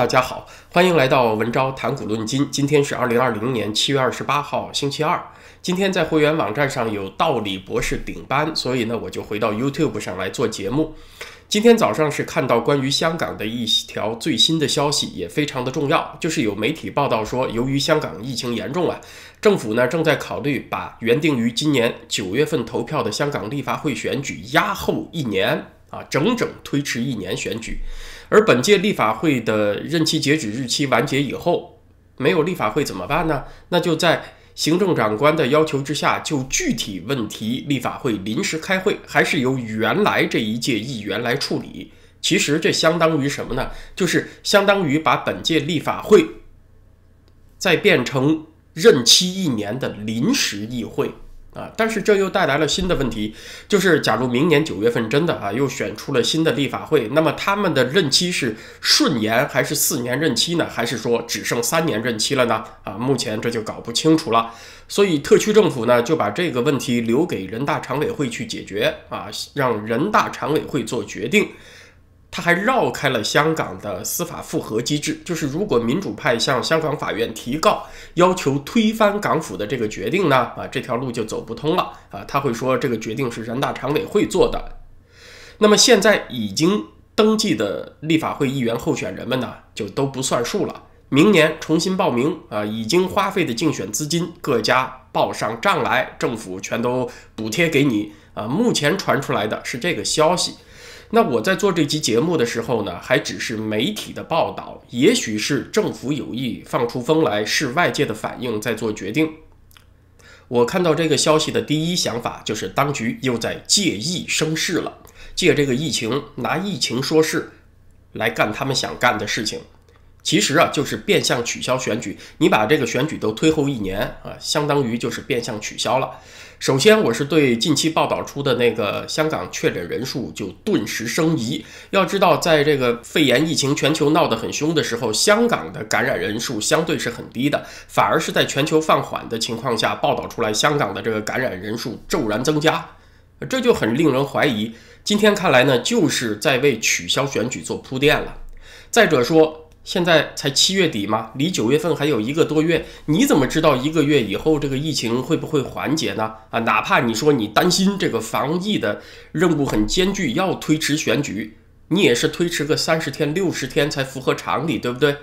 大家好，欢迎来到文昭谈股论金。今天是二零二零年七月二十八号，星期二。今天在会员网站上有道理博士顶班，所以呢，我就回到 YouTube 上来做节目。今天早上是看到关于香港的一条最新的消息，也非常的重要，就是有媒体报道说，由于香港疫情严重啊，政府呢正在考虑把原定于今年九月份投票的香港立法会选举压后一年啊，整整推迟一年选举。而本届立法会的任期截止日期完结以后，没有立法会怎么办呢？那就在行政长官的要求之下，就具体问题立法会临时开会，还是由原来这一届议员来处理。其实这相当于什么呢？就是相当于把本届立法会再变成任期一年的临时议会。啊，但是这又带来了新的问题，就是假如明年九月份真的啊又选出了新的立法会，那么他们的任期是顺延还是四年任期呢？还是说只剩三年任期了呢？啊，目前这就搞不清楚了。所以特区政府呢就把这个问题留给人大常委会去解决啊，让人大常委会做决定。他还绕开了香港的司法复核机制，就是如果民主派向香港法院提告，要求推翻港府的这个决定呢，啊，这条路就走不通了啊。他会说这个决定是人大常委会做的。那么现在已经登记的立法会议员候选人们呢，就都不算数了。明年重新报名啊，已经花费的竞选资金，各家报上账来，政府全都补贴给你啊。目前传出来的是这个消息。那我在做这期节目的时候呢，还只是媒体的报道，也许是政府有意放出风来，是外界的反应在做决定。我看到这个消息的第一想法就是，当局又在借疫生事了，借这个疫情拿疫情说事，来干他们想干的事情。其实啊，就是变相取消选举，你把这个选举都推后一年啊，相当于就是变相取消了。首先，我是对近期报道出的那个香港确诊人数就顿时生疑。要知道，在这个肺炎疫情全球闹得很凶的时候，香港的感染人数相对是很低的，反而是在全球放缓的情况下，报道出来香港的这个感染人数骤然增加，这就很令人怀疑。今天看来呢，就是在为取消选举做铺垫了。再者说，现在才七月底嘛？离九月份还有一个多月，你怎么知道一个月以后这个疫情会不会缓解呢？啊，哪怕你说你担心这个防疫的任务很艰巨，要推迟选举，你也是推迟个三十天、六十天才符合常理，对不对？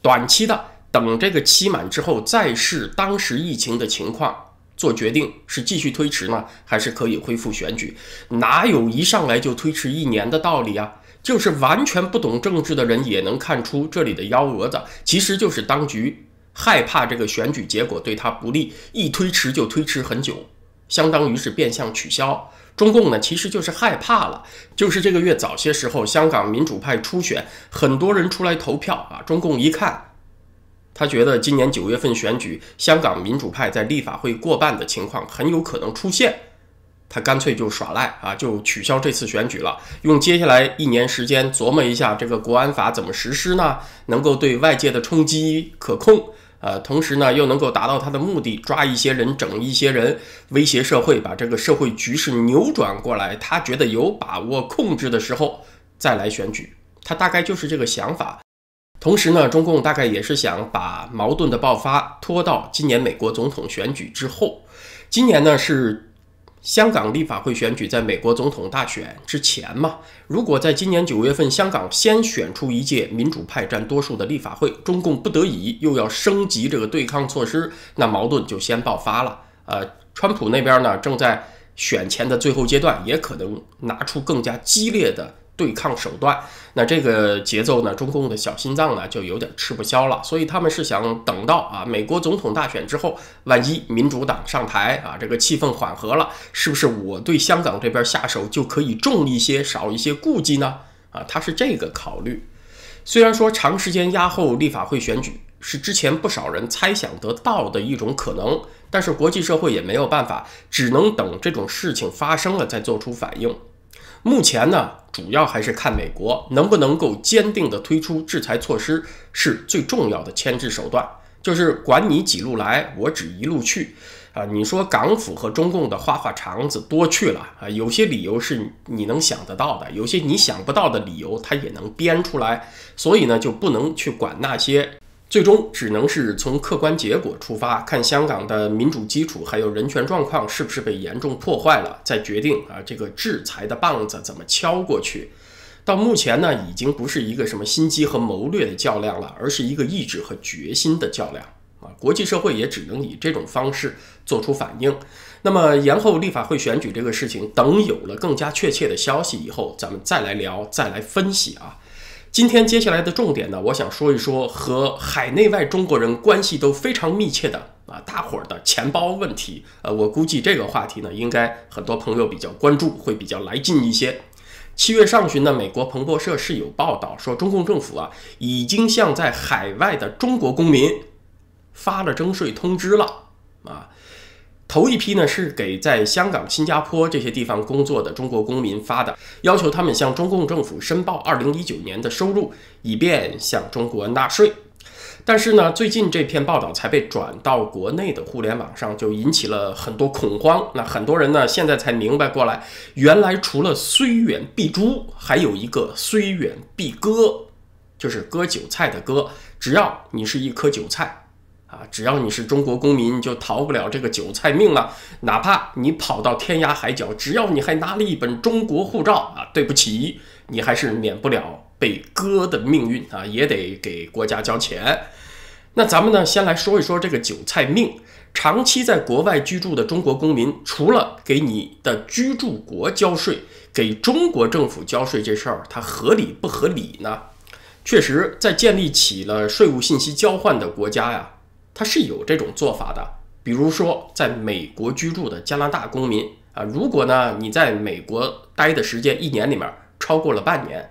短期的等这个期满之后，再视当时疫情的情况做决定，是继续推迟呢，还是可以恢复选举？哪有一上来就推迟一年的道理啊？就是完全不懂政治的人也能看出这里的幺蛾子，其实就是当局害怕这个选举结果对他不利，一推迟就推迟很久，相当于是变相取消。中共呢，其实就是害怕了，就是这个月早些时候，香港民主派初选，很多人出来投票啊，中共一看，他觉得今年九月份选举，香港民主派在立法会过半的情况很有可能出现。他干脆就耍赖啊，就取消这次选举了，用接下来一年时间琢磨一下这个国安法怎么实施呢？能够对外界的冲击可控，呃，同时呢又能够达到他的目的，抓一些人，整一些人，威胁社会，把这个社会局势扭转过来。他觉得有把握控制的时候再来选举，他大概就是这个想法。同时呢，中共大概也是想把矛盾的爆发拖到今年美国总统选举之后。今年呢是。香港立法会选举在美国总统大选之前嘛，如果在今年九月份香港先选出一届民主派占多数的立法会，中共不得已又要升级这个对抗措施，那矛盾就先爆发了。呃，川普那边呢正在选前的最后阶段，也可能拿出更加激烈的。对抗手段，那这个节奏呢？中共的小心脏呢就有点吃不消了，所以他们是想等到啊美国总统大选之后，万一民主党上台啊，这个气氛缓和了，是不是我对香港这边下手就可以重一些，少一些顾忌呢？啊，他是这个考虑。虽然说长时间压后立法会选举是之前不少人猜想得到的一种可能，但是国际社会也没有办法，只能等这种事情发生了再做出反应。目前呢，主要还是看美国能不能够坚定地推出制裁措施，是最重要的牵制手段。就是管你几路来，我只一路去。啊，你说港府和中共的花花肠子多去了啊，有些理由是你能想得到的，有些你想不到的理由他也能编出来，所以呢就不能去管那些，最终只能是从客观结果出发，看香港的民主基础还有人权状况是不是被严重破坏了，再决定啊这个制裁的棒子怎么敲过去。到目前呢，已经不是一个什么心机和谋略的较量了，而是一个意志和决心的较量。啊，国际社会也只能以这种方式做出反应。那么，延后立法会选举这个事情，等有了更加确切的消息以后，咱们再来聊，再来分析啊。今天接下来的重点呢，我想说一说和海内外中国人关系都非常密切的啊，大伙儿的钱包问题。呃，我估计这个话题呢，应该很多朋友比较关注，会比较来劲一些。七月上旬呢，美国彭博社是有报道说，中共政府啊，已经向在海外的中国公民。发了征税通知了啊！头一批呢是给在香港、新加坡这些地方工作的中国公民发的，要求他们向中共政府申报2019年的收入，以便向中国纳税。但是呢，最近这篇报道才被转到国内的互联网上，就引起了很多恐慌。那很多人呢现在才明白过来，原来除了虽远必诛，还有一个虽远必割，就是割韭菜的割。只要你是一颗韭菜。啊，只要你是中国公民，就逃不了这个韭菜命了。哪怕你跑到天涯海角，只要你还拿了一本中国护照啊，对不起，你还是免不了被割的命运啊，也得给国家交钱。那咱们呢，先来说一说这个韭菜命。长期在国外居住的中国公民，除了给你的居住国交税，给中国政府交税这事儿，它合理不合理呢？确实，在建立起了税务信息交换的国家呀。它是有这种做法的，比如说在美国居住的加拿大公民啊，如果呢你在美国待的时间一年里面超过了半年，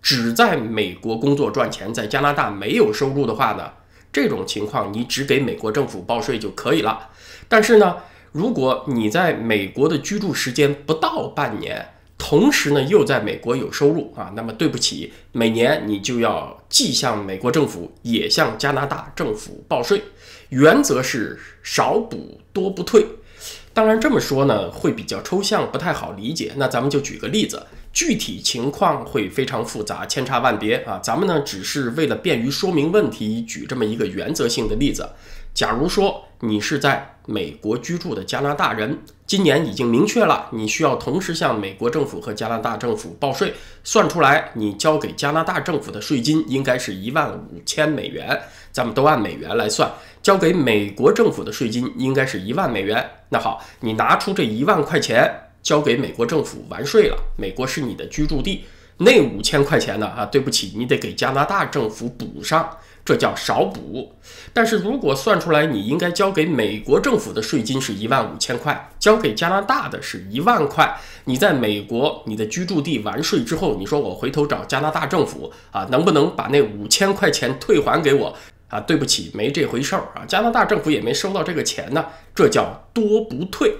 只在美国工作赚钱，在加拿大没有收入的话呢，这种情况你只给美国政府报税就可以了。但是呢，如果你在美国的居住时间不到半年，同时呢，又在美国有收入啊，那么对不起，每年你就要既向美国政府，也向加拿大政府报税。原则是少补多不退。当然这么说呢，会比较抽象，不太好理解。那咱们就举个例子，具体情况会非常复杂，千差万别啊。咱们呢，只是为了便于说明问题，举这么一个原则性的例子。假如说你是在美国居住的加拿大人，今年已经明确了，你需要同时向美国政府和加拿大政府报税，算出来你交给加拿大政府的税金应该是一万五千美元，咱们都按美元来算，交给美国政府的税金应该是一万美元。那好，你拿出这一万块钱交给美国政府完税了，美国是你的居住地，那五千块钱呢？啊，对不起，你得给加拿大政府补上。这叫少补，但是如果算出来你应该交给美国政府的税金是一万五千块，交给加拿大的是一万块，你在美国你的居住地完税之后，你说我回头找加拿大政府啊，能不能把那五千块钱退还给我啊？对不起，没这回事儿啊，加拿大政府也没收到这个钱呢，这叫多不退。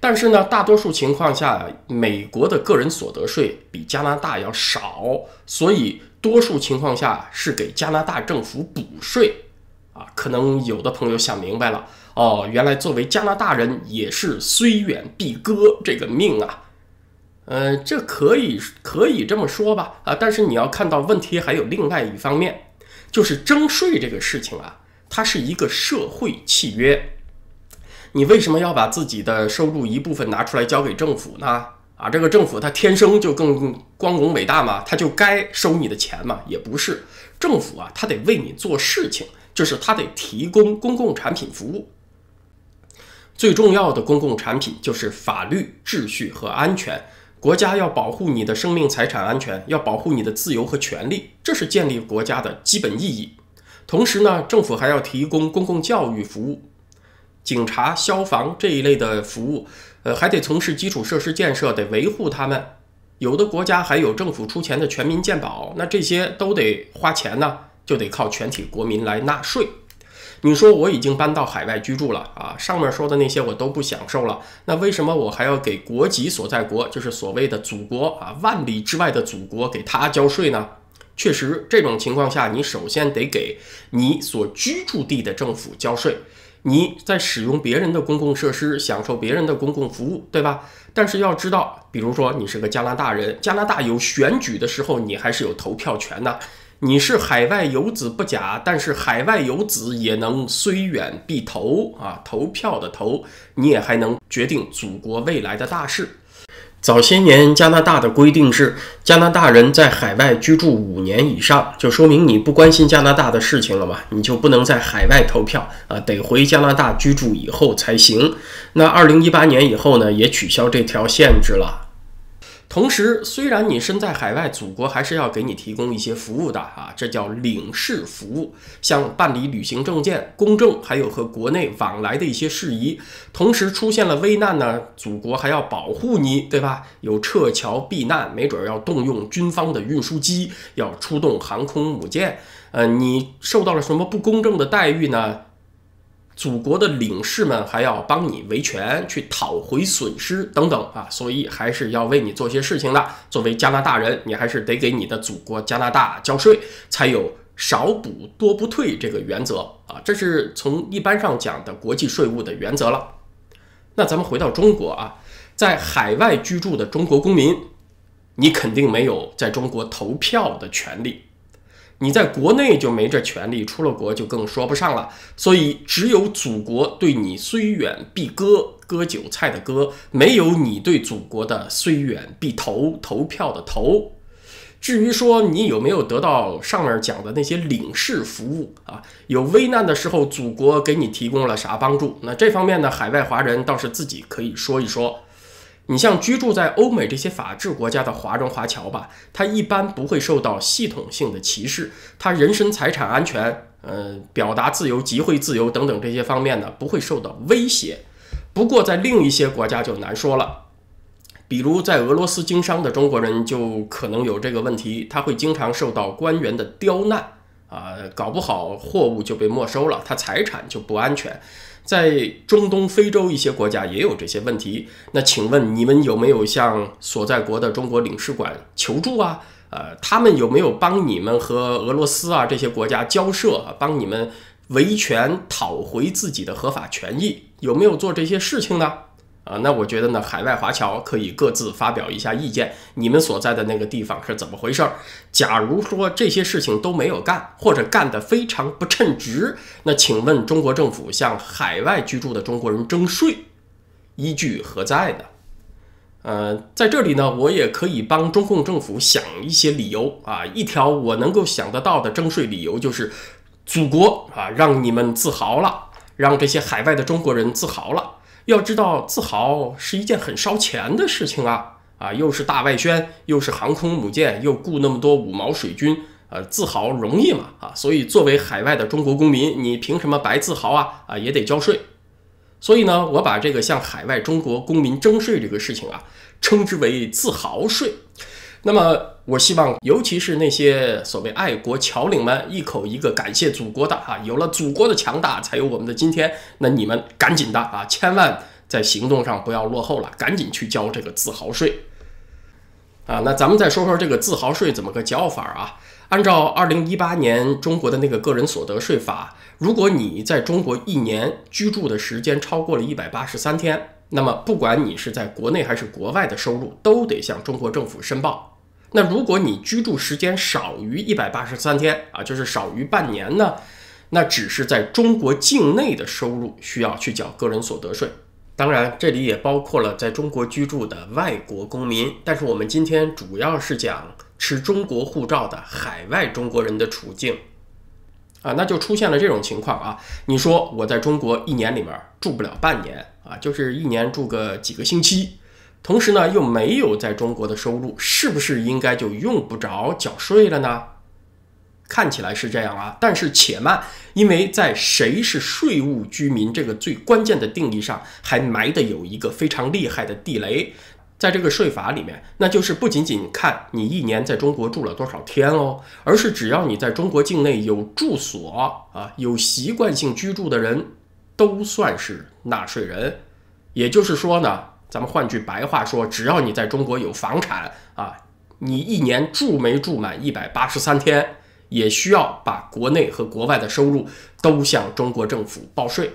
但是呢，大多数情况下，美国的个人所得税比加拿大要少，所以。多数情况下是给加拿大政府补税，啊，可能有的朋友想明白了哦，原来作为加拿大人也是虽远必割这个命啊，呃，这可以可以这么说吧，啊，但是你要看到问题还有另外一方面，就是征税这个事情啊，它是一个社会契约，你为什么要把自己的收入一部分拿出来交给政府呢？啊，这个政府它天生就更光荣伟大嘛，他就该收你的钱嘛？也不是，政府啊，他得为你做事情，就是他得提供公共产品服务。最重要的公共产品就是法律秩序和安全，国家要保护你的生命财产安全，要保护你的自由和权利，这是建立国家的基本意义。同时呢，政府还要提供公共教育服务。警察、消防这一类的服务，呃，还得从事基础设施建设，得维护他们。有的国家还有政府出钱的全民健保，那这些都得花钱呢，就得靠全体国民来纳税。你说我已经搬到海外居住了啊，上面说的那些我都不享受了，那为什么我还要给国籍所在国，就是所谓的祖国啊，万里之外的祖国给他交税呢？确实，这种情况下，你首先得给你所居住地的政府交税。你在使用别人的公共设施，享受别人的公共服务，对吧？但是要知道，比如说你是个加拿大人，加拿大有选举的时候，你还是有投票权的。你是海外游子不假，但是海外游子也能虽远必投啊，投票的投，你也还能决定祖国未来的大事。早些年，加拿大的规定是，加拿大人在海外居住五年以上，就说明你不关心加拿大的事情了嘛，你就不能在海外投票啊，得回加拿大居住以后才行。那二零一八年以后呢，也取消这条限制了。同时，虽然你身在海外，祖国还是要给你提供一些服务的啊，这叫领事服务，像办理旅行证件、公证，还有和国内往来的一些事宜。同时出现了危难呢，祖国还要保护你，对吧？有撤侨避难，没准要动用军方的运输机，要出动航空母舰。呃，你受到了什么不公正的待遇呢？祖国的领事们还要帮你维权，去讨回损失等等啊，所以还是要为你做些事情的。作为加拿大人，你还是得给你的祖国加拿大交税，才有少补多不退这个原则啊。这是从一般上讲的国际税务的原则了。那咱们回到中国啊，在海外居住的中国公民，你肯定没有在中国投票的权利。你在国内就没这权利，出了国就更说不上了。所以，只有祖国对你虽远必割，割韭菜的割，没有你对祖国的虽远必投，投票的投。至于说你有没有得到上面讲的那些领事服务啊，有危难的时候，祖国给你提供了啥帮助？那这方面呢，海外华人倒是自己可以说一说。你像居住在欧美这些法治国家的华人华侨吧，他一般不会受到系统性的歧视，他人身财产安全、呃，表达自由、集会自由等等这些方面呢，不会受到威胁。不过在另一些国家就难说了，比如在俄罗斯经商的中国人就可能有这个问题，他会经常受到官员的刁难啊，搞不好货物就被没收了，他财产就不安全。在中东、非洲一些国家也有这些问题。那请问你们有没有向所在国的中国领事馆求助啊？呃，他们有没有帮你们和俄罗斯啊这些国家交涉啊，帮你们维权讨回自己的合法权益？有没有做这些事情呢？啊，那我觉得呢，海外华侨可以各自发表一下意见。你们所在的那个地方是怎么回事儿？假如说这些事情都没有干，或者干得非常不称职，那请问中国政府向海外居住的中国人征税，依据何在呢？呃，在这里呢，我也可以帮中共政府想一些理由啊。一条我能够想得到的征税理由就是，祖国啊，让你们自豪了，让这些海外的中国人自豪了。要知道，自豪是一件很烧钱的事情啊！啊，又是大外宣，又是航空母舰，又雇那么多五毛水军，呃，自豪容易吗？啊，所以作为海外的中国公民，你凭什么白自豪啊？啊，也得交税。所以呢，我把这个向海外中国公民征税这个事情啊，称之为自豪税。那么，我希望，尤其是那些所谓爱国侨领们，一口一个感谢祖国的啊，有了祖国的强大，才有我们的今天。那你们赶紧的啊，千万在行动上不要落后了，赶紧去交这个自豪税啊。那咱们再说说这个自豪税怎么个交法啊？按照二零一八年中国的那个个人所得税法，如果你在中国一年居住的时间超过了一百八十三天，那么不管你是在国内还是国外的收入，都得向中国政府申报。那如果你居住时间少于一百八十三天啊，就是少于半年呢，那只是在中国境内的收入需要去缴个人所得税。当然，这里也包括了在中国居住的外国公民。但是我们今天主要是讲持中国护照的海外中国人的处境啊，那就出现了这种情况啊。你说我在中国一年里面住不了半年啊，就是一年住个几个星期。同时呢，又没有在中国的收入，是不是应该就用不着缴税了呢？看起来是这样啊，但是且慢，因为在谁是税务居民这个最关键的定义上，还埋的有一个非常厉害的地雷，在这个税法里面，那就是不仅仅看你一年在中国住了多少天哦，而是只要你在中国境内有住所啊，有习惯性居住的人，都算是纳税人。也就是说呢。咱们换句白话说，只要你在中国有房产啊，你一年住没住满一百八十三天，也需要把国内和国外的收入都向中国政府报税。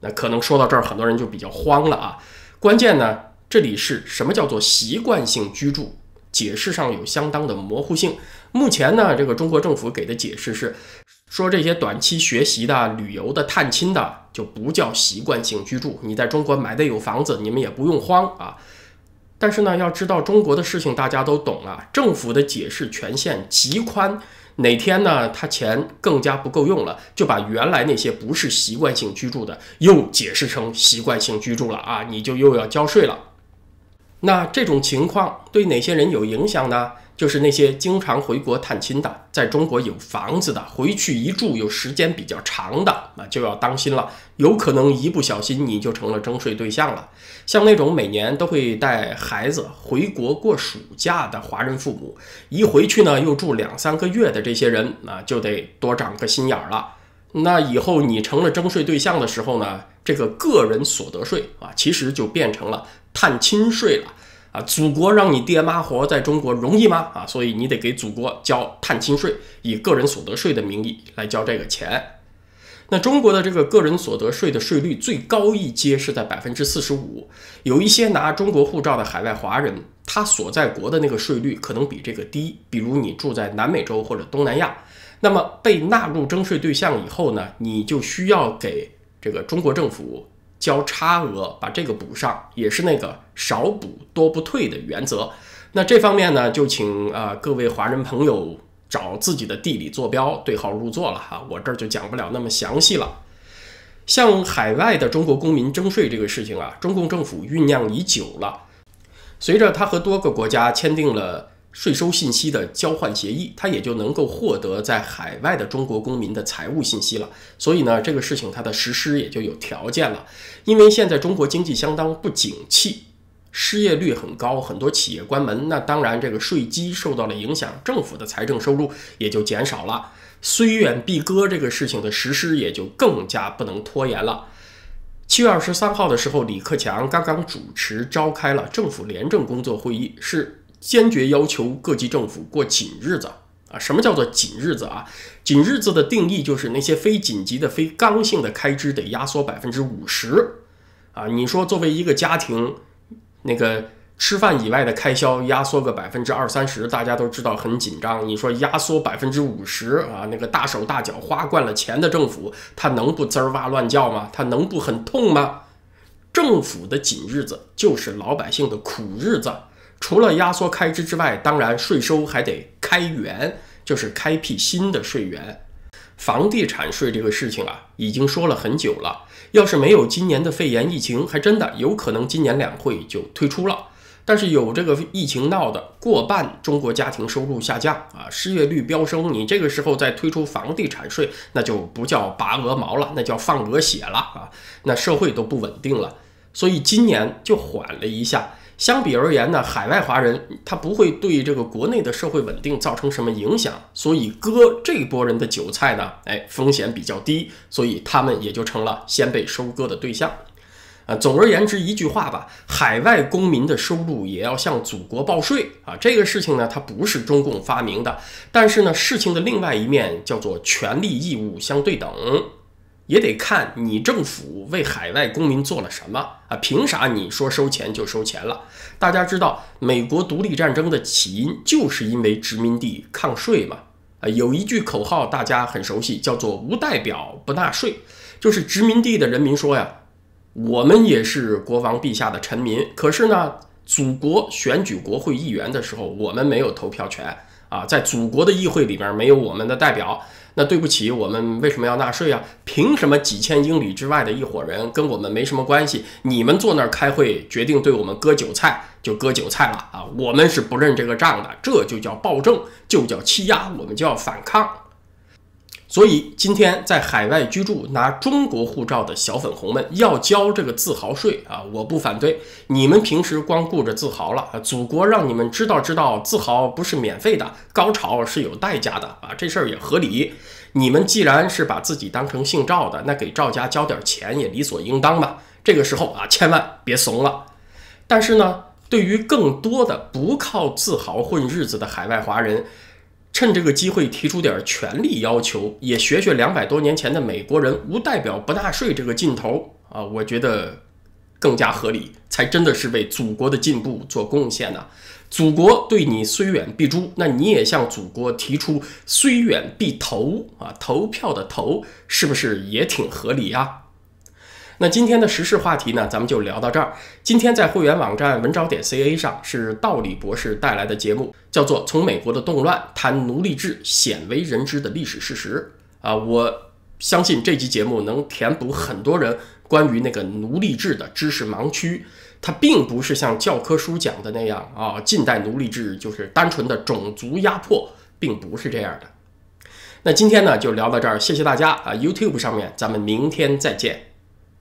那可能说到这儿，很多人就比较慌了啊。关键呢，这里是什么叫做习惯性居住？解释上有相当的模糊性。目前呢，这个中国政府给的解释是，说这些短期学习的、旅游的、探亲的就不叫习惯性居住。你在中国买的有房子，你们也不用慌啊。但是呢，要知道中国的事情大家都懂啊，政府的解释权限极宽。哪天呢，他钱更加不够用了，就把原来那些不是习惯性居住的又解释成习惯性居住了啊，你就又要交税了。那这种情况对哪些人有影响呢？就是那些经常回国探亲的，在中国有房子的，回去一住有时间比较长的，啊，就要当心了，有可能一不小心你就成了征税对象了。像那种每年都会带孩子回国过暑假的华人父母，一回去呢又住两三个月的这些人，啊，就得多长个心眼儿了。那以后你成了征税对象的时候呢，这个个人所得税啊，其实就变成了探亲税了。啊，祖国让你爹妈活在中国容易吗？啊，所以你得给祖国交探亲税，以个人所得税的名义来交这个钱。那中国的这个个人所得税的税率最高一阶是在百分之四十五，有一些拿中国护照的海外华人，他所在国的那个税率可能比这个低。比如你住在南美洲或者东南亚，那么被纳入征税对象以后呢，你就需要给这个中国政府。交差额，把这个补上，也是那个少补多不退的原则。那这方面呢，就请啊各位华人朋友找自己的地理坐标对号入座了哈。我这儿就讲不了那么详细了。像海外的中国公民征税这个事情啊，中共政府酝酿已久了。随着他和多个国家签订了。税收信息的交换协议，它也就能够获得在海外的中国公民的财务信息了。所以呢，这个事情它的实施也就有条件了。因为现在中国经济相当不景气，失业率很高，很多企业关门，那当然这个税基受到了影响，政府的财政收入也就减少了。虽远必割这个事情的实施也就更加不能拖延了。七月二十三号的时候，李克强刚刚主持召开了政府廉政工作会议，是。坚决要求各级政府过紧日子啊！什么叫做紧日子啊？紧日子的定义就是那些非紧急的、非刚性的开支得压缩百分之五十啊！你说作为一个家庭，那个吃饭以外的开销压缩个百分之二三十，大家都知道很紧张。你说压缩百分之五十啊，那个大手大脚花惯了钱的政府，他能不滋儿哇乱叫吗？他能不很痛吗？政府的紧日子就是老百姓的苦日子。除了压缩开支之外，当然税收还得开源，就是开辟新的税源。房地产税这个事情啊，已经说了很久了。要是没有今年的肺炎疫情，还真的有可能今年两会就推出了。但是有这个疫情闹的，过半中国家庭收入下降啊，失业率飙升，你这个时候再推出房地产税，那就不叫拔鹅毛了，那叫放鹅血了啊！那社会都不稳定了，所以今年就缓了一下。相比而言呢，海外华人他不会对这个国内的社会稳定造成什么影响，所以割这波人的韭菜呢，哎，风险比较低，所以他们也就成了先被收割的对象。啊，总而言之一句话吧，海外公民的收入也要向祖国报税啊，这个事情呢，它不是中共发明的，但是呢，事情的另外一面叫做权利义务相对等。也得看你政府为海外公民做了什么啊？凭啥你说收钱就收钱了？大家知道，美国独立战争的起因就是因为殖民地抗税嘛。啊，有一句口号大家很熟悉，叫做“无代表不纳税”，就是殖民地的人民说呀，我们也是国王陛下的臣民，可是呢，祖国选举国会议员的时候，我们没有投票权啊，在祖国的议会里边没有我们的代表。那对不起，我们为什么要纳税啊？凭什么几千英里之外的一伙人跟我们没什么关系？你们坐那儿开会，决定对我们割韭菜，就割韭菜了啊！我们是不认这个账的，这就叫暴政，就叫欺压，我们就要反抗。所以今天在海外居住拿中国护照的小粉红们要交这个自豪税啊！我不反对，你们平时光顾着自豪了！祖国让你们知道知道，自豪不是免费的，高潮是有代价的啊！这事儿也合理。你们既然是把自己当成姓赵的，那给赵家交点钱也理所应当吧。这个时候啊，千万别怂了。但是呢，对于更多的不靠自豪混日子的海外华人，趁这个机会提出点权利要求，也学学两百多年前的美国人无代表不纳税这个劲头啊，我觉得更加合理，才真的是为祖国的进步做贡献呢。祖国对你虽远必诛，那你也向祖国提出虽远必投啊，投票的投是不是也挺合理呀？那今天的时事话题呢，咱们就聊到这儿。今天在会员网站文招点 ca 上是道理博士带来的节目，叫做《从美国的动乱谈奴隶制鲜为人知的历史事实》啊，我相信这期节目能填补很多人关于那个奴隶制的知识盲区。它并不是像教科书讲的那样啊，近代奴隶制就是单纯的种族压迫，并不是这样的。那今天呢就聊到这儿，谢谢大家啊！YouTube 上面咱们明天再见。